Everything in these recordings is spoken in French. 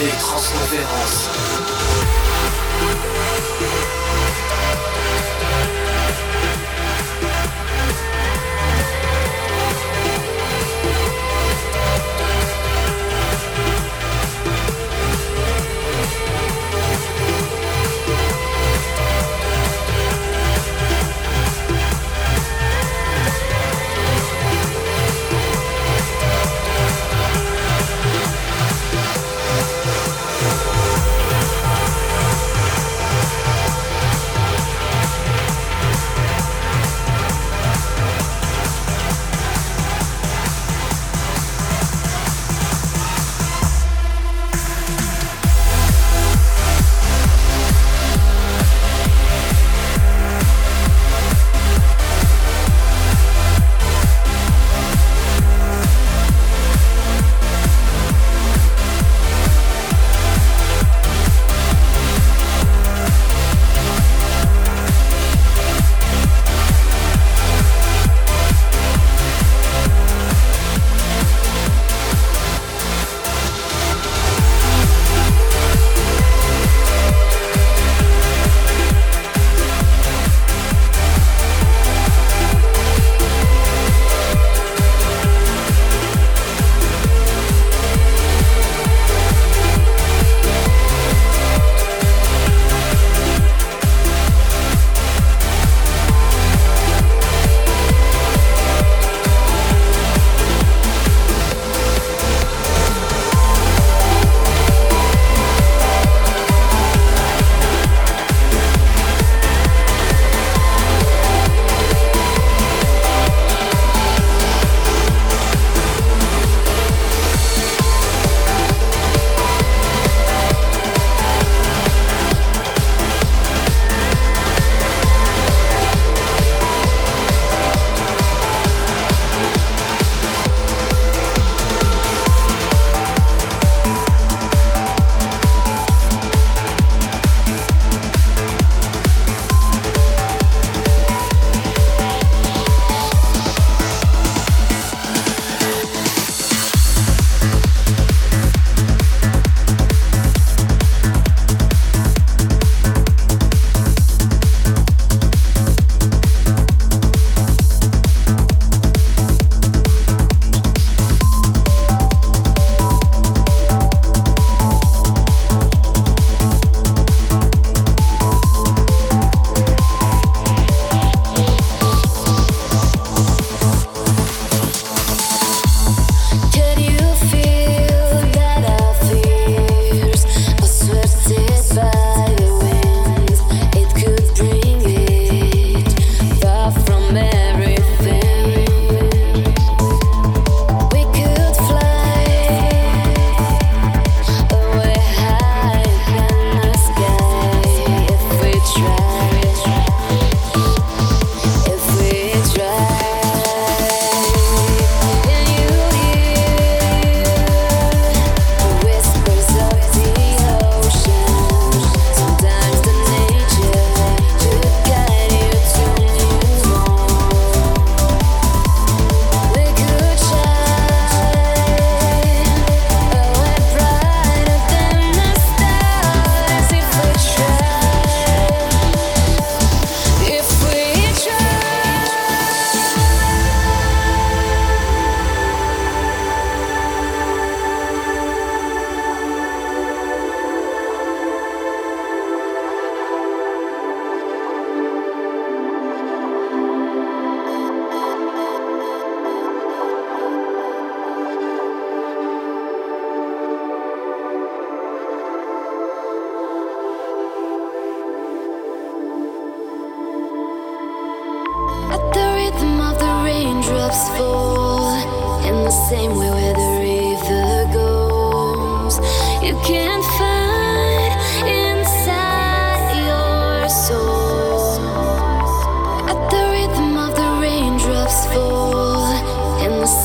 mix avec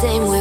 same way.